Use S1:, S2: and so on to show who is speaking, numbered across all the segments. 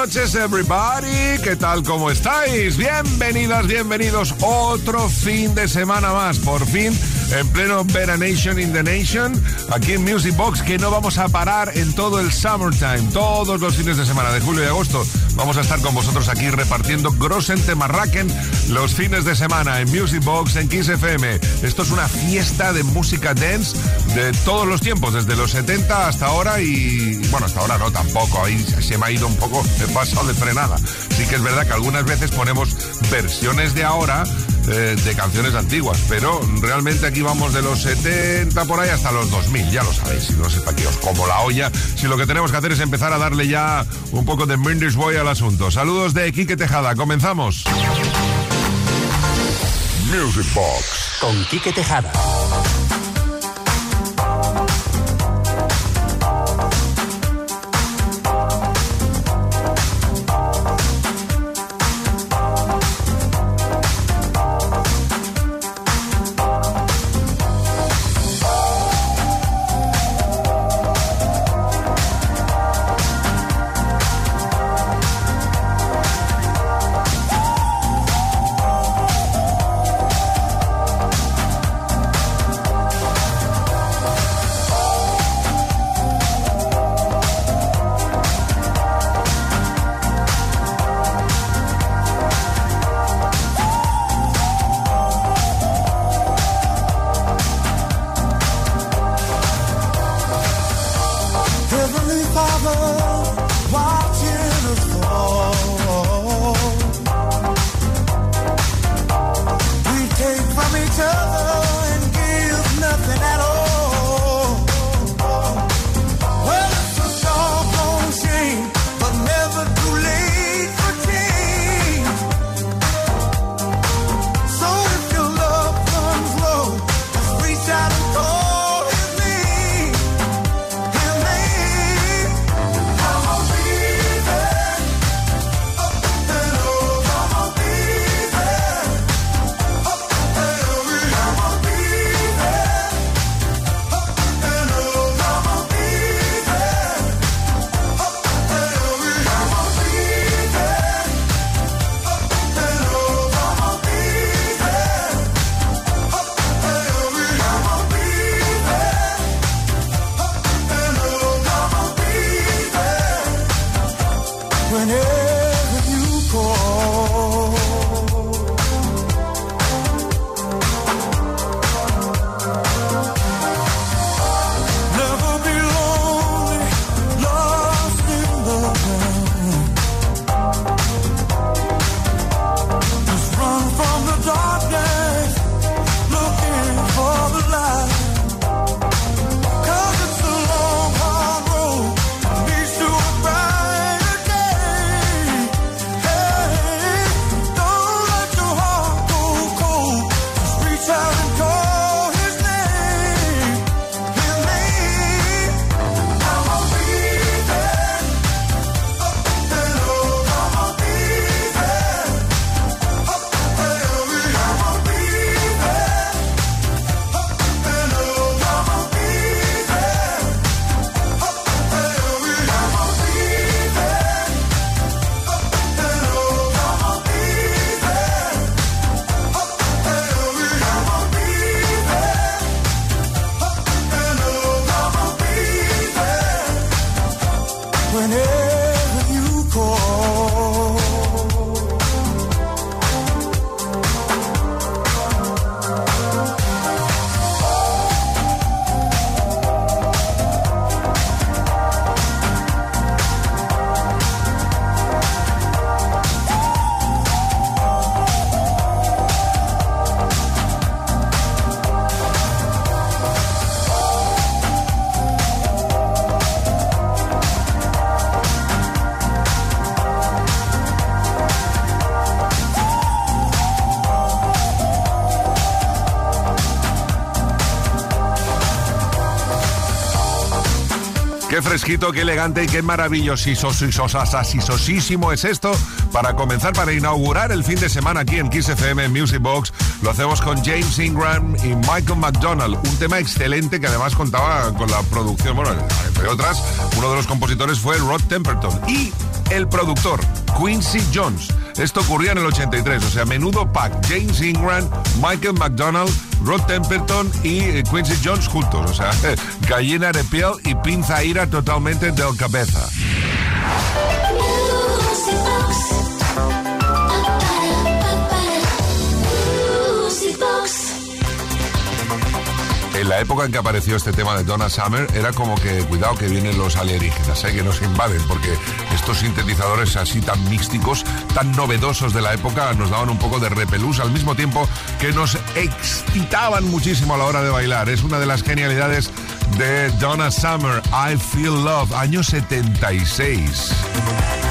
S1: Noches, everybody. ¿Qué tal? ¿Cómo estáis? Bienvenidas, bienvenidos. Otro fin de semana más. Por fin, en pleno Nation in the Nation, aquí en Music Box, que no vamos a parar en todo el summertime. Todos los fines de semana de julio y agosto vamos a estar con vosotros aquí repartiendo Grossen Temarraken los fines de semana en Music Box, en Kiss FM. Esto es una fiesta de música dance de todos los tiempos, desde los 70 hasta ahora y, bueno, hasta ahora no tampoco. Ahí se me ha ido un poco el paso de frenada. Sí que es verdad que algunas veces ponemos versiones de ahora eh, de canciones antiguas, pero realmente aquí vamos de los 70 por ahí hasta los 2000, ya lo sabéis, si no sepa que os como la olla, si lo que tenemos que hacer es empezar a darle ya un poco de Mendes Boy al asunto. Saludos de Quique Tejada, comenzamos.
S2: Music Box con Quique Tejada.
S1: Fresquito, qué elegante y qué maravillosísimo es esto para comenzar, para inaugurar el fin de semana aquí en Kiss FM Music Box. Lo hacemos con James Ingram y Michael McDonald. Un tema excelente que además contaba con la producción, bueno, entre otras, uno de los compositores fue Rod Temperton y el productor Quincy Jones. Esto ocurría en el 83, o sea, menudo pack. James Ingram, Michael McDonald, Rod Temperton y eh, Quincy Jones juntos. O sea, gallina de piel y pinza ira totalmente del cabeza. En la época en que apareció este tema de Donna Summer, era como que, cuidado que vienen los alienígenas, ¿eh? que nos invaden, porque estos sintetizadores así tan místicos, tan novedosos de la época, nos daban un poco de repelús, al mismo tiempo que nos excitaban muchísimo a la hora de bailar. Es una de las genialidades de Donna Summer, I Feel Love, año 76.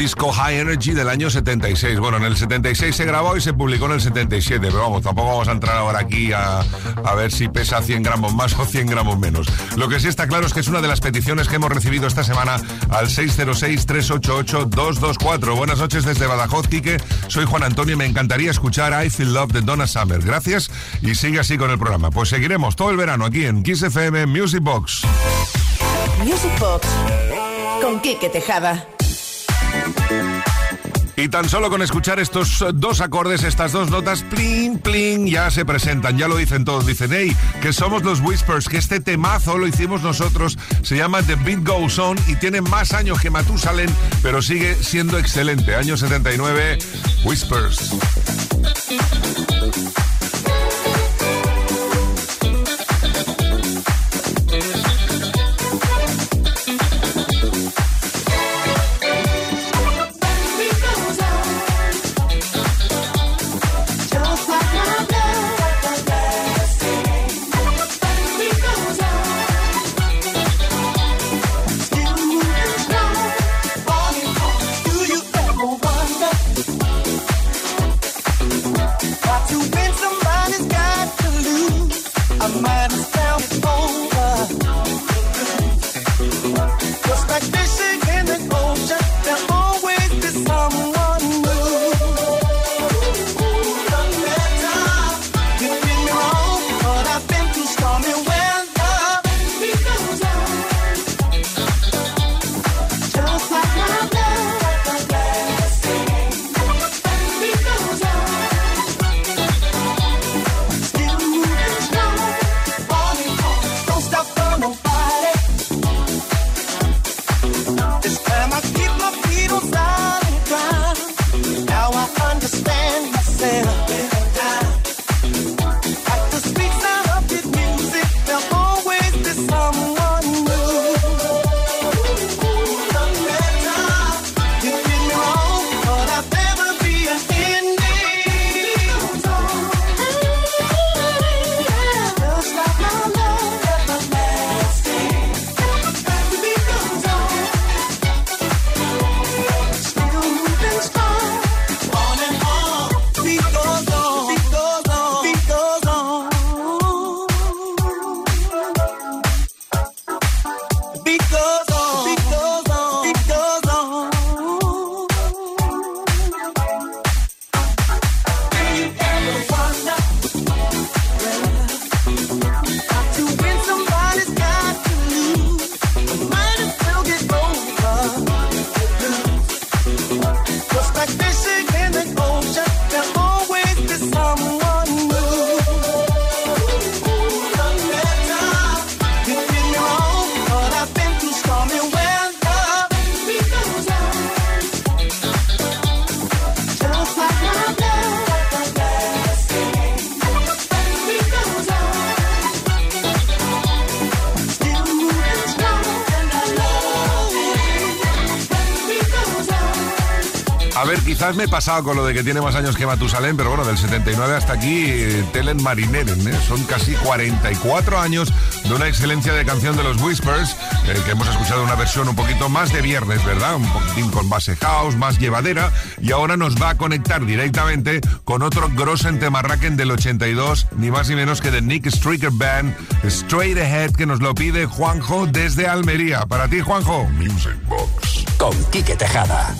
S1: Disco High Energy del año 76. Bueno, en el 76 se grabó y se publicó en el 77, pero vamos, tampoco vamos a entrar ahora aquí a, a ver si pesa 100 gramos más o 100 gramos menos. Lo que sí está claro es que es una de las peticiones que hemos recibido esta semana al 606-388-224. Buenas noches desde Badajoz, Quique. Soy Juan Antonio y me encantaría escuchar I Feel Love de Donna Summer. Gracias y sigue así con el programa. Pues seguiremos todo el verano aquí en Kiss FM Music Box.
S3: Music Box con Quique Tejada.
S1: Y tan solo con escuchar estos dos acordes, estas dos notas, pling, pling, ya se presentan, ya lo dicen todos. Dicen, hey, que somos los Whispers, que este temazo lo hicimos nosotros, se llama The Beat Goes On y tiene más años que Matusalén, pero sigue siendo excelente. Año 79, Whispers. Quizás me he pasado con lo de que tiene más años que Matusalén, pero bueno, del 79 hasta aquí, eh, Telen Marineren, ¿eh? Son casi 44 años de una excelencia de canción de los Whispers, eh, que hemos escuchado una versión un poquito más de viernes, ¿verdad? Un poquitín con base house, más llevadera, y ahora nos va a conectar directamente con otro Grossen Temarraken del 82, ni más ni menos que de Nick Stricker Band, Straight Ahead, que nos lo pide Juanjo desde Almería. Para ti, Juanjo.
S4: Music Box. Con Quique Tejada.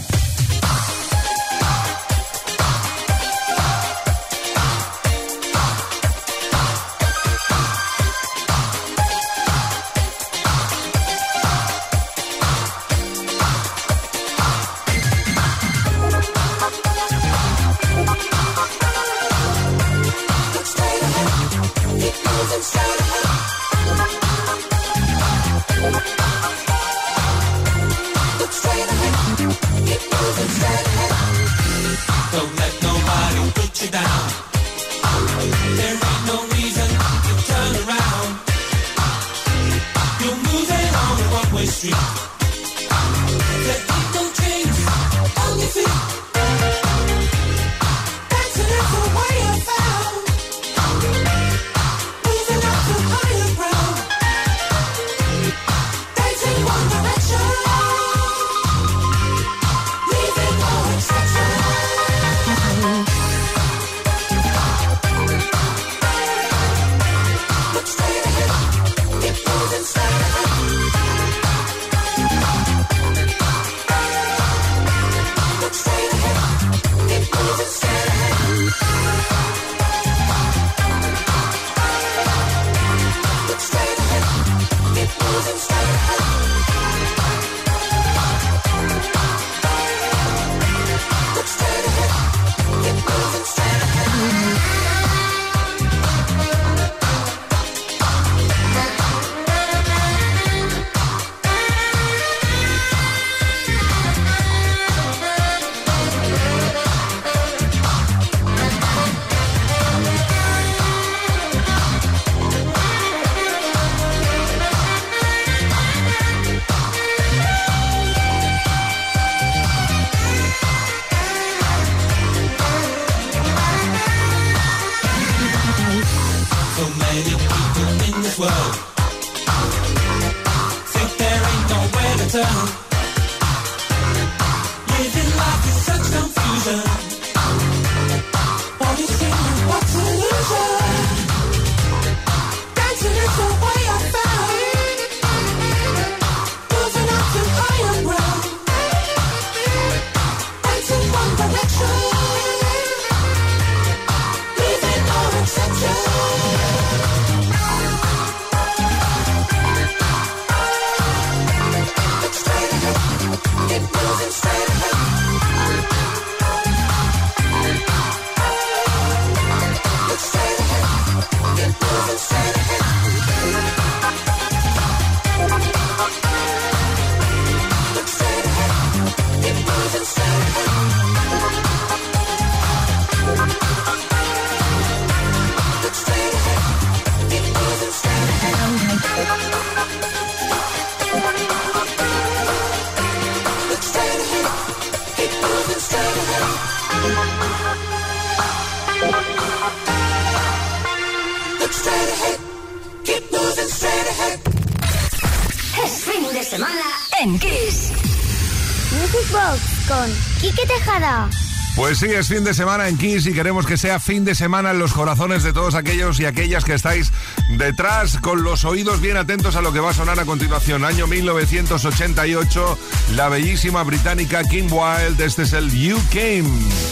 S1: Pues sí, es fin de semana en Kiss y queremos que sea fin de semana en los corazones de todos aquellos y aquellas que estáis detrás con los oídos bien atentos a lo que va a sonar a continuación. Año 1988, la bellísima británica Kim Wilde. Este es el You Came.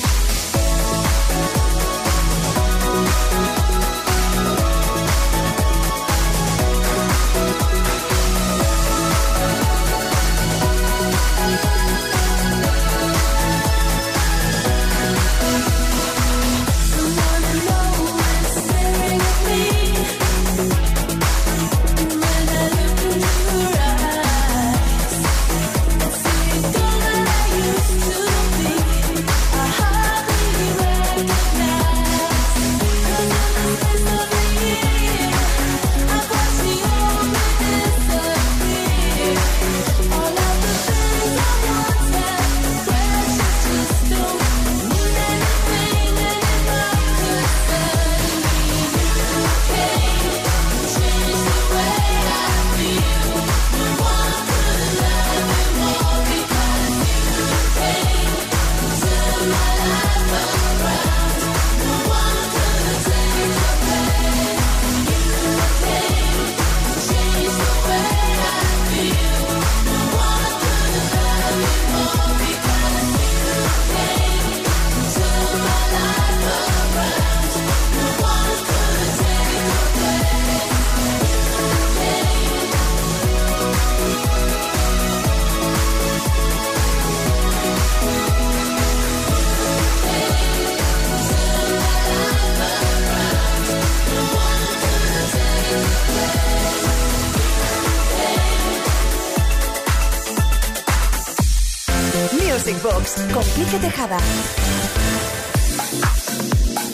S5: con Tejada.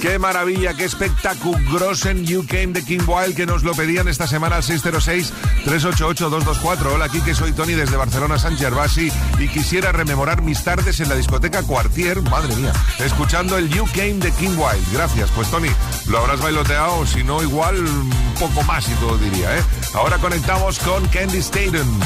S6: Qué maravilla, qué espectaculosen You Came de King Wild que nos lo pedían esta semana al 606-388-224. Hola, aquí que soy Tony desde Barcelona, San Gervasi y quisiera rememorar mis tardes en la discoteca Cuartier, madre mía, escuchando el You Came de King Wild. Gracias, pues Tony, lo habrás bailoteado, si no igual un poco más y todo diría, ¿eh? Ahora conectamos con Candy Staten.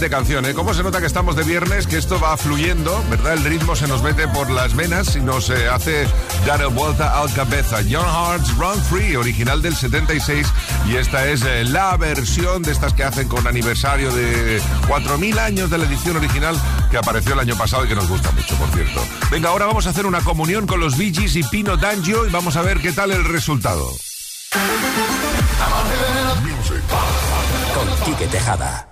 S6: de canciones. ¿eh? ¿Cómo se nota que estamos de viernes? Que esto va fluyendo, ¿verdad? El ritmo se nos mete por las venas y nos eh, hace dar vuelta al cabeza. John Hart's Run Free, original del 76, y esta es eh, la versión de estas que hacen con aniversario de 4.000 años de la edición original que apareció el año pasado y que nos gusta mucho, por cierto. Venga, ahora vamos a hacer una comunión con los Bee y Pino D'Angio y vamos a ver qué tal el resultado.
S7: Con Quique Tejada.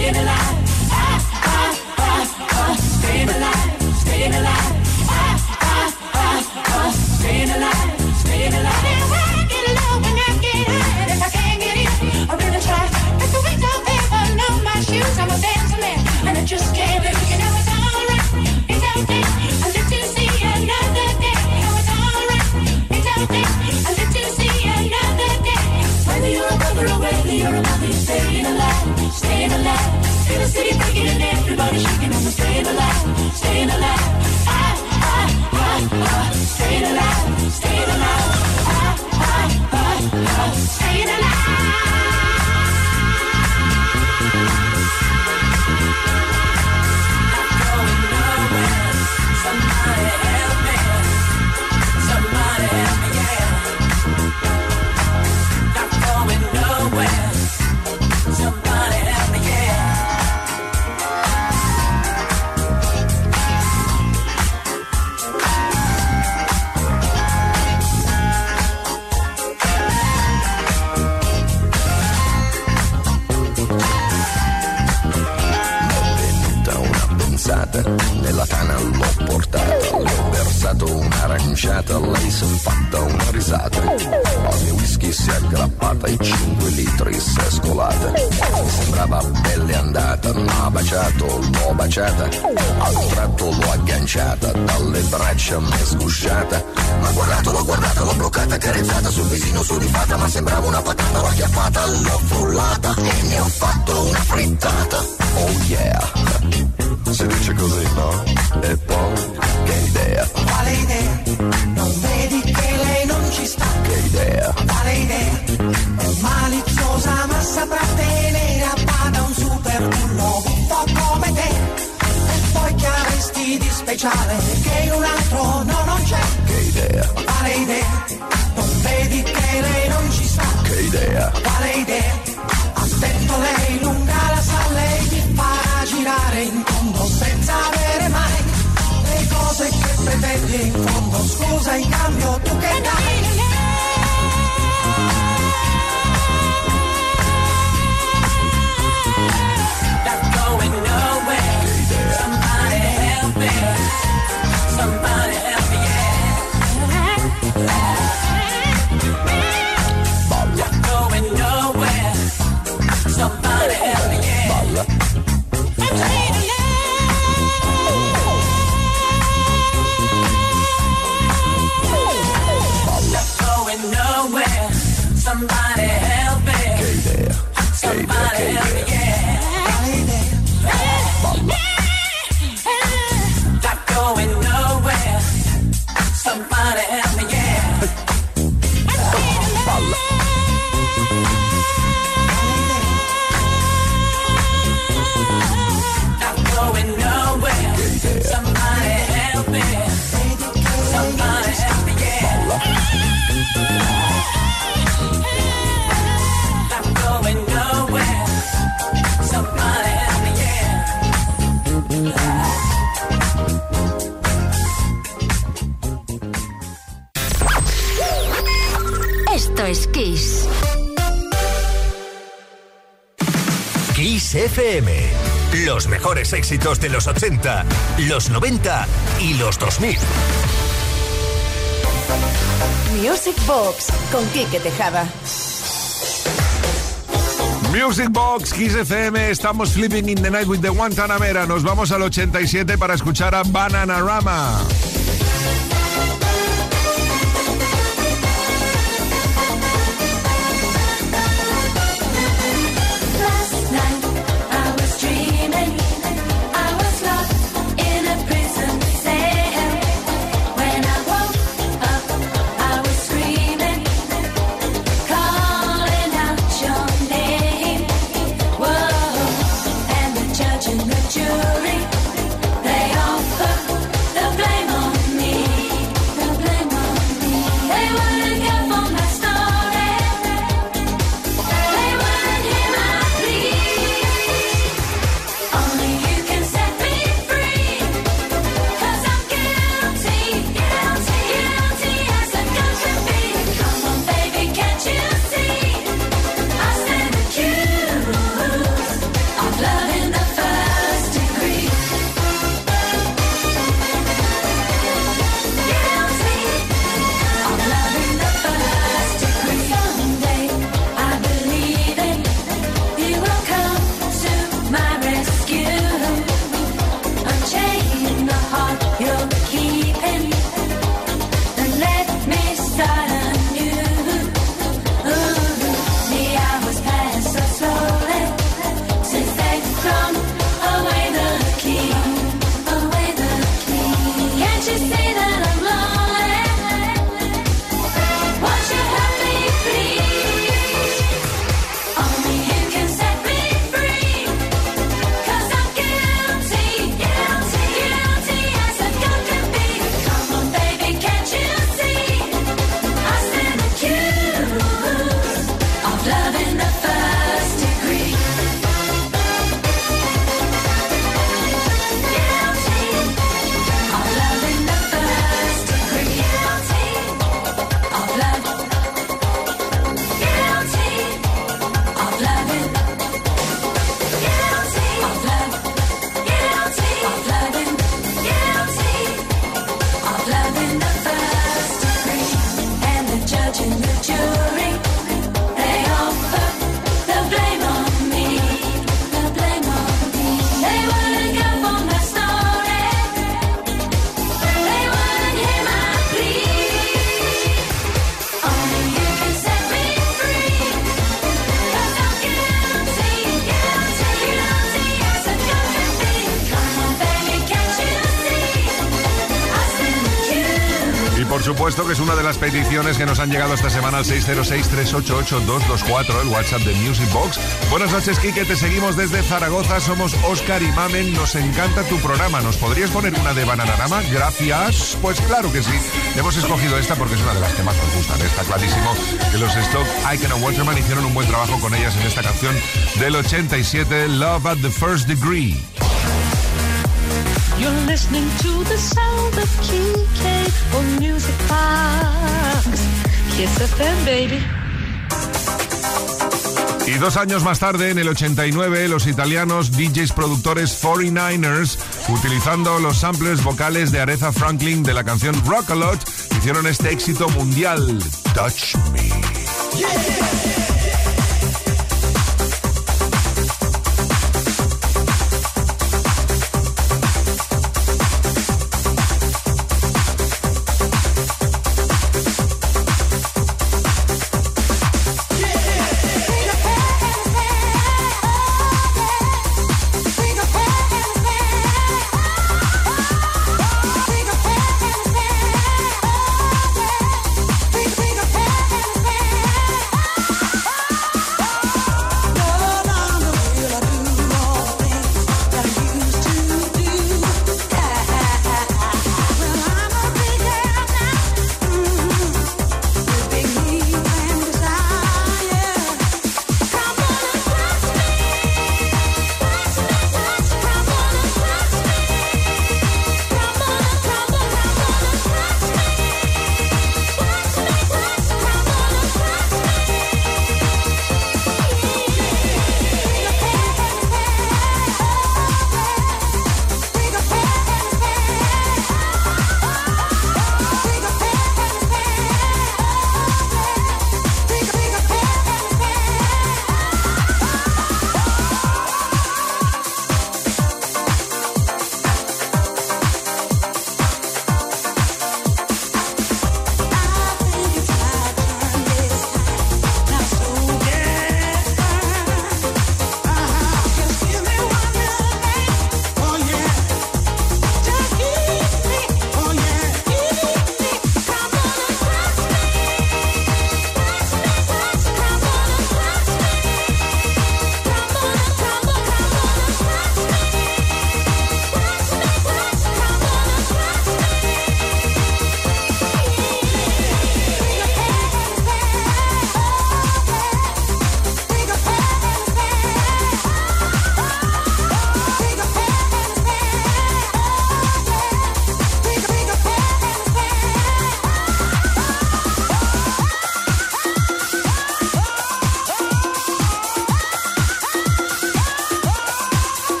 S8: Staying alive. in the
S9: land. L'ho baciata. Al tratto l'ho agganciata, dalle braccia mi è sgusciata. Ma guardato, l'ho guardata, l'ho bloccata, carezzata sul visino sudifata, ma sembrava una patata, l'ho acchiappata, l'ho frullata e ne ho fatto una frittata. Oh yeah! Si dice così, no? E poi, che idea,
S10: Quale idea? Non vedi che lei non ci sta?
S9: che idea,
S10: Quale idea? È maliziosa speciale che in un altro no non c'è?
S9: che idea,
S10: Quale idea? Non vedi che lei non ci sta?
S9: che idea,
S10: Quale idea? Attento lei lunga la sa, lei ti farà girare in fondo senza avere mai le cose che pretendi in fondo. Scusa in cambio tu che dai?
S5: Kiss
S7: FM. Los mejores éxitos de los 80, los 90 y los 2000.
S5: Music Box con Quique Tejada.
S3: Music Box, Kiss FM, estamos flipping in the night with the Guantanamera. Nos vamos al 87 para escuchar a Bananarama.
S1: Peticiones que nos han llegado esta semana al 606-388-224, el WhatsApp de Music Box. Buenas noches, Kike, te seguimos desde Zaragoza, somos Oscar y Mamen, nos encanta tu programa. ¿Nos podrías poner una de Bananarama? Gracias. Pues claro que sí. Hemos escogido esta porque es una de las que más nos gustan. Está clarísimo que los Stock Icon and Waterman hicieron un buen trabajo con ellas en esta canción del 87, Love at the First Degree.
S8: You're listening to the sound of Kike on Music Box. Kiss FM, baby.
S1: Y dos años más tarde, en el 89, los italianos DJs productores 49ers, utilizando los samplers vocales de Aretha Franklin de la canción Rock a Lot, hicieron este éxito mundial, Touch Me.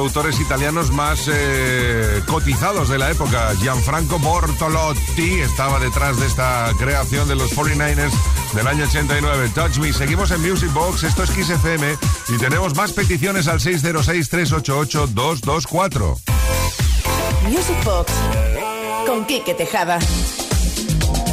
S1: Productores italianos más eh, cotizados de la época, Gianfranco Bortolotti, estaba detrás de esta creación de los 49ers del año 89. Touch Me. Seguimos en Music Box, esto es Kiss FM y tenemos más peticiones al 606-388-224.
S3: Music Box con Quique Tejada.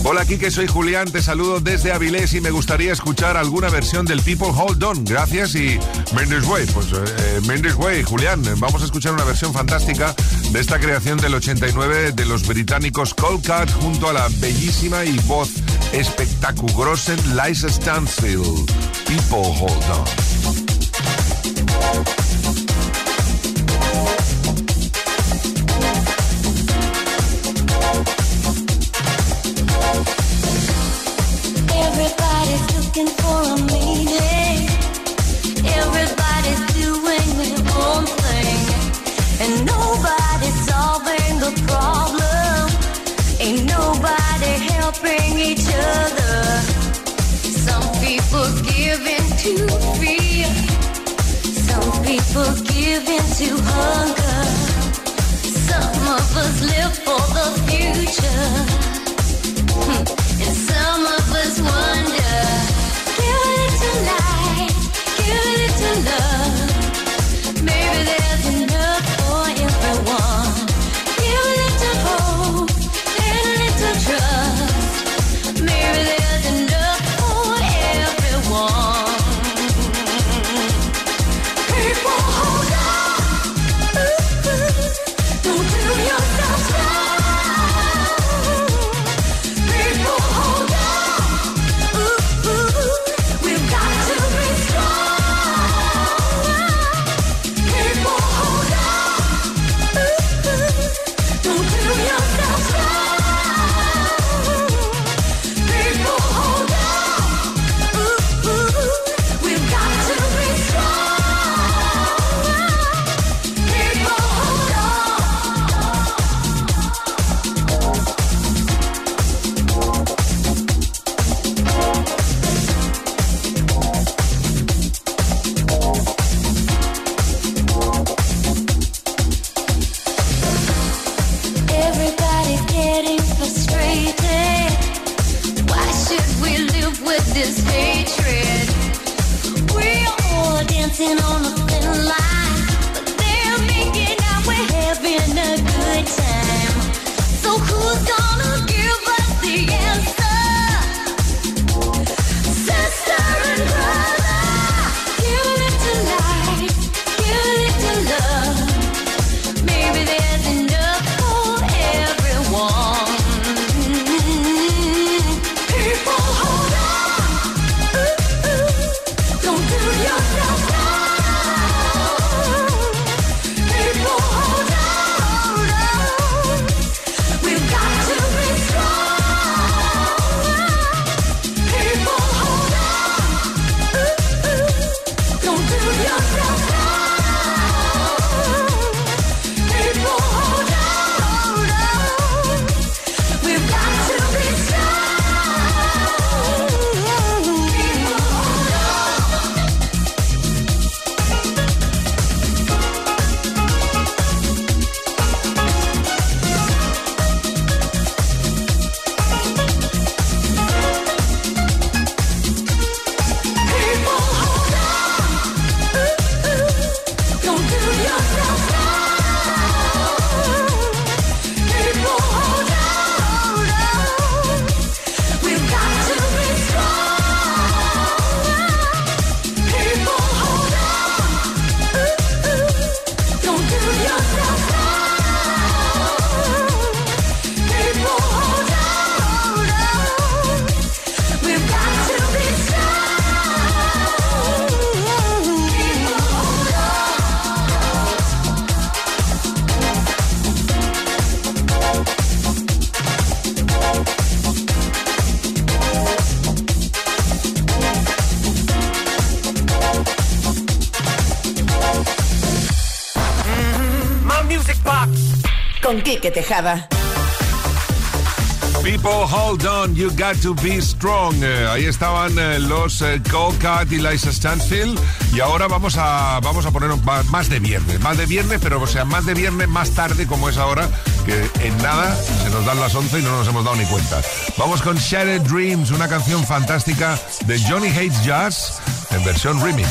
S1: Hola Kike, soy Julián, te saludo desde Avilés y me gustaría escuchar alguna versión del People Hold On. Gracias y Mendes Way. Pues eh, Mendes Way, Julián, vamos a escuchar una versión fantástica de esta creación del 89 de los británicos Colcat junto a la bellísima y voz espectaculosa Liza Stansfield. People Hold On.
S11: looking for a meaning. Everybody's doing their own thing, and nobody's solving the problem. Ain't nobody helping each other. Some people give in to fear, some people give in to
S3: hunger. Tejada.
S1: People, hold on, you got to be strong. Eh, ahí estaban eh, los eh, Cocat y Liza Stansfield. Y ahora vamos a, vamos a poner más de viernes, más de viernes, pero o sea, más de viernes más tarde, como es ahora, que en nada se nos dan las 11 y no nos hemos dado ni cuenta. Vamos con Shattered Dreams, una canción fantástica de Johnny Hates Jazz en versión remix.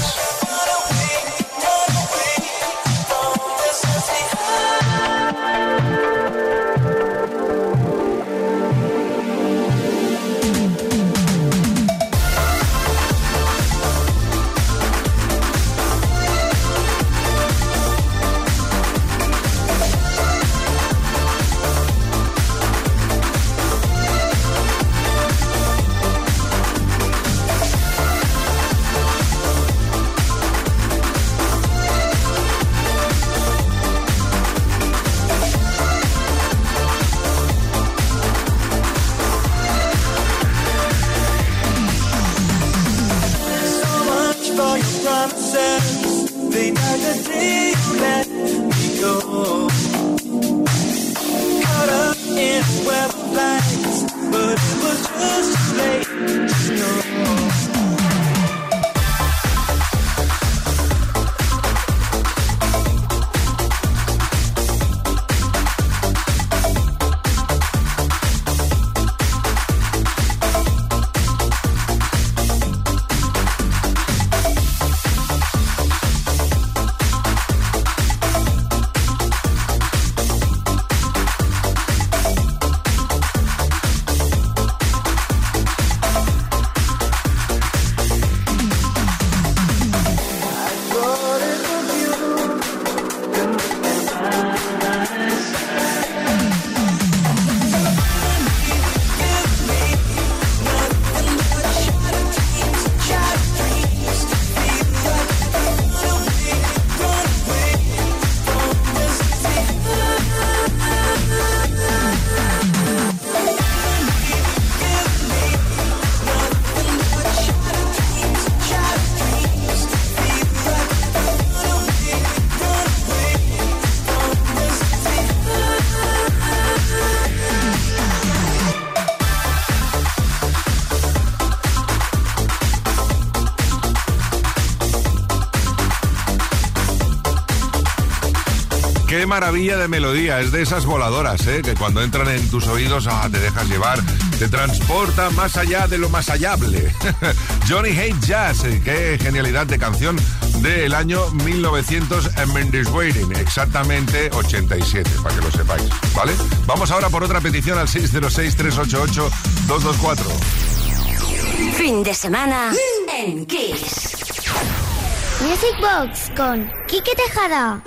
S1: Qué maravilla de melodía, es de esas voladoras, ¿eh? que cuando entran en tus oídos ah, te dejas llevar, te transporta más allá de lo más hallable. Johnny Hate Jazz, eh, qué genialidad de canción del año 1900 en Waiting, exactamente 87, para que lo sepáis, ¿vale? Vamos ahora por otra petición al 606-388-224.
S11: Fin de semana en Kiss.
S12: Music Box con Quique Tejada.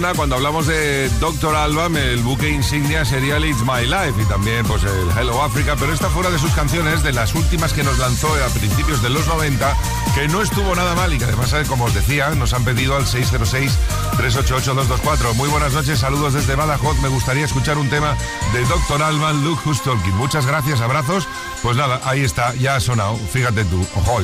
S1: Cuando hablamos de Doctor Album, el buque insignia sería el It's My Life y también pues el Hello Africa, pero esta fuera de sus canciones, de las últimas que nos lanzó a principios de los 90, que no estuvo nada mal y que además, eh, como os decía, nos han pedido al 606-388-224. Muy buenas noches, saludos desde Badajoz. Me gustaría escuchar un tema de Doctor Alban, Luke Who's Talking. Muchas gracias, abrazos. Pues nada, ahí está, ya ha sonado. Fíjate tú. Ojo.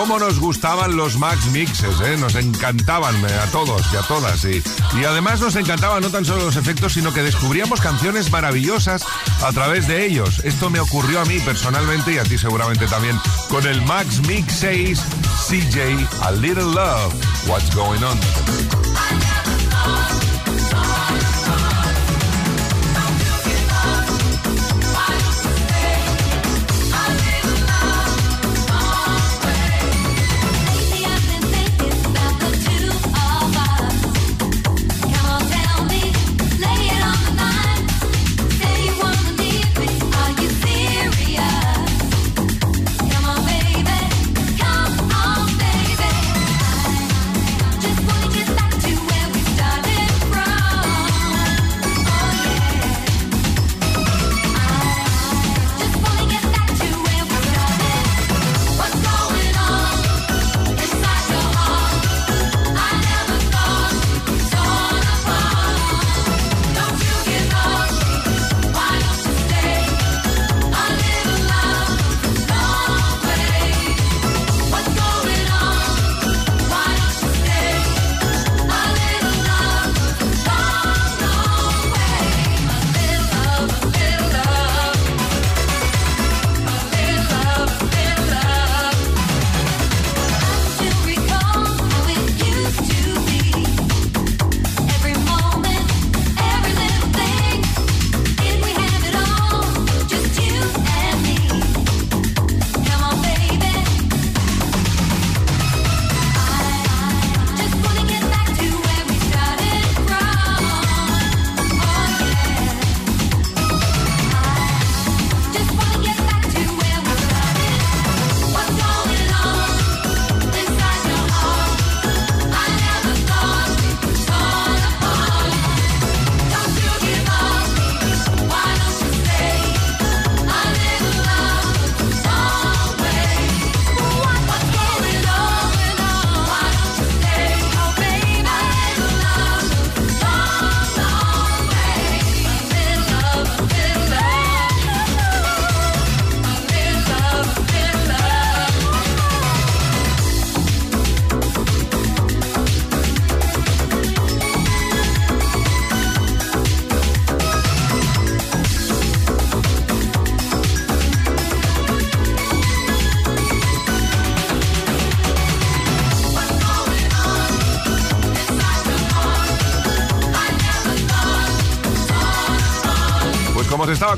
S1: Cómo nos gustaban los Max Mixes, ¿eh? Nos encantaban eh, a todos y a todas. Y, y además nos encantaban no tan solo los efectos, sino que descubríamos canciones maravillosas a través de ellos. Esto me ocurrió a mí personalmente y a ti seguramente también con el Max Mix 6 CJ A Little Love. What's going on?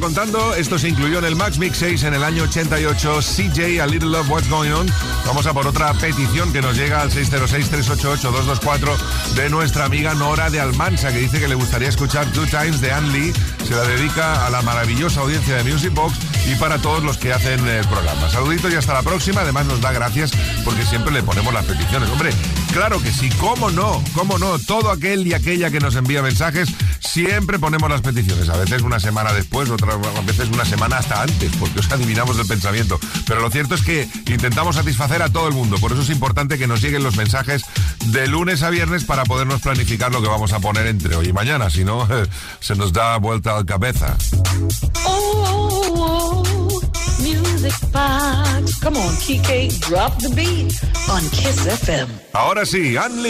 S3: Contando, esto se incluyó en el Max Mix 6 en el año 88, CJ, A Little Love, What's Going On. Vamos a por otra petición que nos llega al 606-388-224 de nuestra amiga Nora de Almansa, que dice que le gustaría escuchar Two Times de Anne Lee. Se la dedica a la maravillosa audiencia de Music Box y para todos los que hacen el programa. Saluditos y hasta la próxima. Además nos da gracias porque siempre le ponemos las peticiones. Hombre, claro que sí, cómo no, cómo no. Todo aquel y aquella que nos envía mensajes, siempre ponemos las peticiones. A veces una semana después, otras veces una semana hasta antes, porque os adivinamos el pensamiento. Pero lo cierto es que intentamos satisfacer a todo el mundo. Por eso es importante que nos lleguen los mensajes de lunes a viernes para podernos planificar lo que vamos a poner entre hoy y mañana. Si no, se nos da vuelta a la cabeza.
S6: Oh, music box. Come on, Kike, drop the beat on Kiss FM.
S3: Ahora sí, Ann